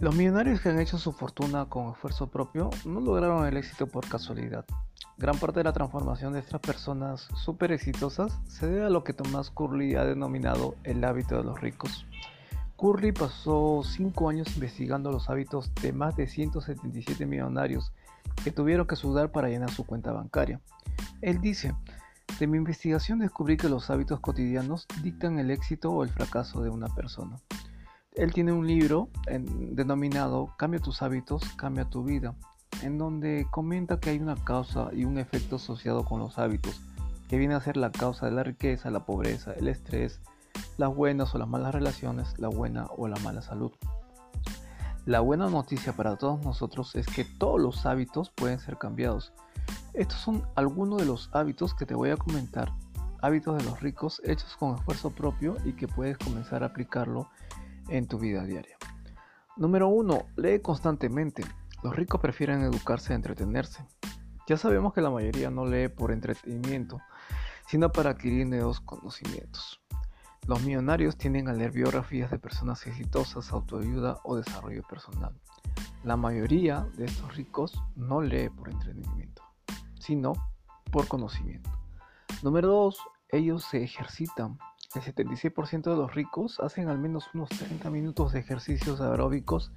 Los millonarios que han hecho su fortuna con esfuerzo propio no lograron el éxito por casualidad. Gran parte de la transformación de estas personas súper exitosas se debe a lo que Thomas Curley ha denominado el hábito de los ricos. Curley pasó 5 años investigando los hábitos de más de 177 millonarios que tuvieron que sudar para llenar su cuenta bancaria. Él dice, de mi investigación descubrí que los hábitos cotidianos dictan el éxito o el fracaso de una persona. Él tiene un libro denominado Cambia tus hábitos, cambia tu vida, en donde comenta que hay una causa y un efecto asociado con los hábitos, que viene a ser la causa de la riqueza, la pobreza, el estrés, las buenas o las malas relaciones, la buena o la mala salud. La buena noticia para todos nosotros es que todos los hábitos pueden ser cambiados. Estos son algunos de los hábitos que te voy a comentar, hábitos de los ricos hechos con esfuerzo propio y que puedes comenzar a aplicarlo en tu vida diaria. Número 1. Lee constantemente. Los ricos prefieren educarse a entretenerse. Ya sabemos que la mayoría no lee por entretenimiento, sino para adquirir nuevos conocimientos. Los millonarios tienden a leer biografías de personas exitosas, autoayuda o desarrollo personal. La mayoría de estos ricos no lee por entretenimiento, sino por conocimiento. Número 2. Ellos se ejercitan. El 76% de los ricos hacen al menos unos 30 minutos de ejercicios aeróbicos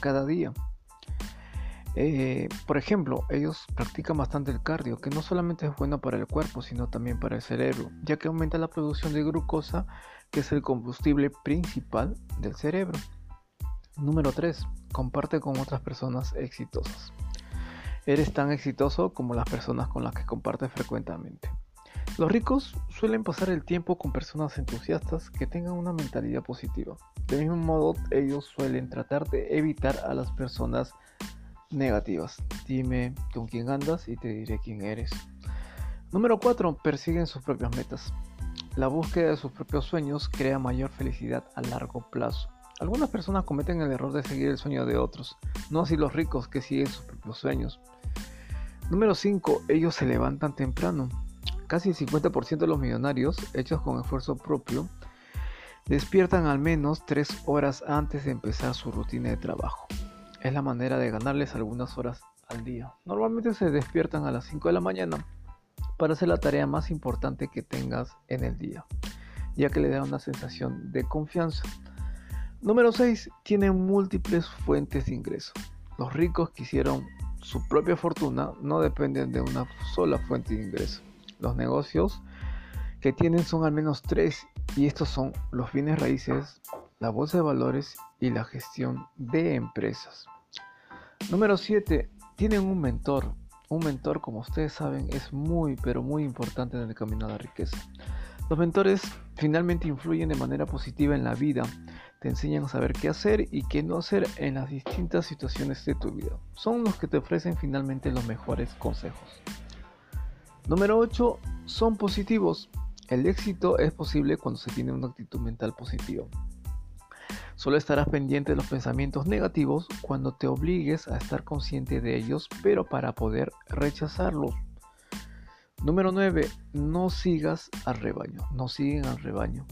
cada día. Eh, por ejemplo, ellos practican bastante el cardio, que no solamente es bueno para el cuerpo, sino también para el cerebro, ya que aumenta la producción de glucosa, que es el combustible principal del cerebro. Número 3. Comparte con otras personas exitosas. Eres tan exitoso como las personas con las que compartes frecuentemente. Los ricos suelen pasar el tiempo con personas entusiastas que tengan una mentalidad positiva. De mismo modo, ellos suelen tratar de evitar a las personas negativas. Dime con quién andas y te diré quién eres. Número 4. Persiguen sus propias metas. La búsqueda de sus propios sueños crea mayor felicidad a largo plazo. Algunas personas cometen el error de seguir el sueño de otros, no así los ricos que siguen sus propios sueños. Número 5. Ellos se levantan temprano. Casi el 50% de los millonarios, hechos con esfuerzo propio, despiertan al menos 3 horas antes de empezar su rutina de trabajo. Es la manera de ganarles algunas horas al día. Normalmente se despiertan a las 5 de la mañana para hacer la tarea más importante que tengas en el día, ya que le da una sensación de confianza. Número 6. Tienen múltiples fuentes de ingreso. Los ricos que hicieron su propia fortuna no dependen de una sola fuente de ingreso. Los negocios que tienen son al menos tres y estos son los bienes raíces, la bolsa de valores y la gestión de empresas. Número 7. Tienen un mentor. Un mentor, como ustedes saben, es muy, pero muy importante en el camino a la riqueza. Los mentores finalmente influyen de manera positiva en la vida, te enseñan a saber qué hacer y qué no hacer en las distintas situaciones de tu vida. Son los que te ofrecen finalmente los mejores consejos. Número 8. Son positivos. El éxito es posible cuando se tiene una actitud mental positiva. Solo estarás pendiente de los pensamientos negativos cuando te obligues a estar consciente de ellos, pero para poder rechazarlos. Número 9. No sigas al rebaño. No siguen al rebaño.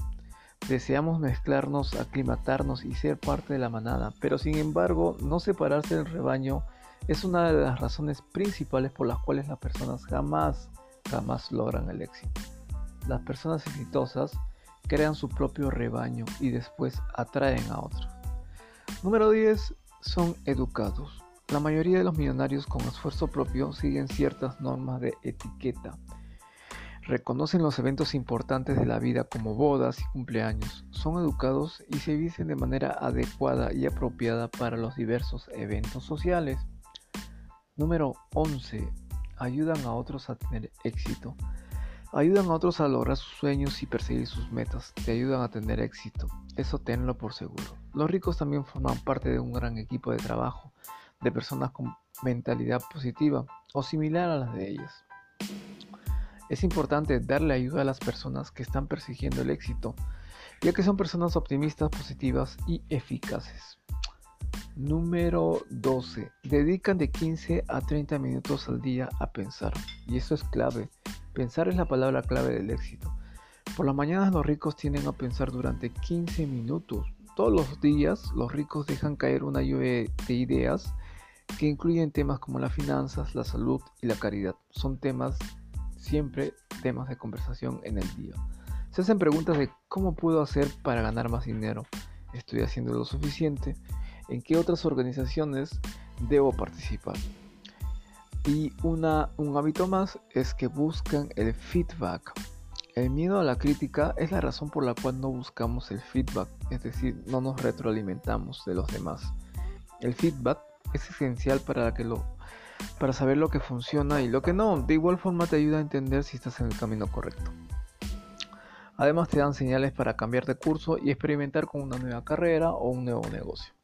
Deseamos mezclarnos, aclimatarnos y ser parte de la manada, pero sin embargo, no separarse del rebaño es una de las razones principales por las cuales las personas jamás jamás logran el éxito. Las personas exitosas crean su propio rebaño y después atraen a otros. Número 10. Son educados. La mayoría de los millonarios con esfuerzo propio siguen ciertas normas de etiqueta. Reconocen los eventos importantes de la vida como bodas y cumpleaños. Son educados y se visten de manera adecuada y apropiada para los diversos eventos sociales. Número 11 ayudan a otros a tener éxito. Ayudan a otros a lograr sus sueños y perseguir sus metas. Te ayudan a tener éxito. Eso tenlo por seguro. Los ricos también forman parte de un gran equipo de trabajo, de personas con mentalidad positiva o similar a las de ellas. Es importante darle ayuda a las personas que están persiguiendo el éxito, ya que son personas optimistas, positivas y eficaces. Número 12. Dedican de 15 a 30 minutos al día a pensar. Y eso es clave. Pensar es la palabra clave del éxito. Por las mañanas los ricos tienden a pensar durante 15 minutos. Todos los días los ricos dejan caer una lluvia de ideas que incluyen temas como las finanzas, la salud y la caridad. Son temas, siempre temas de conversación en el día. Se hacen preguntas de cómo puedo hacer para ganar más dinero, estoy haciendo lo suficiente, en qué otras organizaciones debo participar. Y una, un hábito más es que buscan el feedback el miedo a la crítica es la razón por la cual no buscamos el feedback, es decir, no nos retroalimentamos de los demás. El feedback es esencial para, para saber lo que funciona y lo que no. De igual forma te ayuda a entender si estás en el camino correcto. Además te dan señales para cambiar de curso y experimentar con una nueva carrera o un nuevo negocio.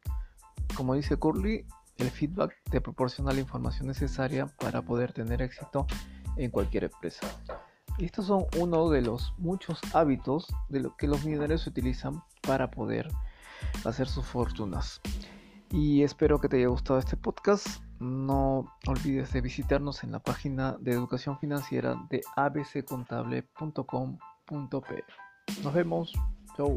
Como dice Curly, el feedback te proporciona la información necesaria para poder tener éxito en cualquier empresa. Estos son uno de los muchos hábitos de lo que los millonarios utilizan para poder hacer sus fortunas. Y espero que te haya gustado este podcast. No olvides de visitarnos en la página de educación financiera de abccontable.com.p. Nos vemos. Chau.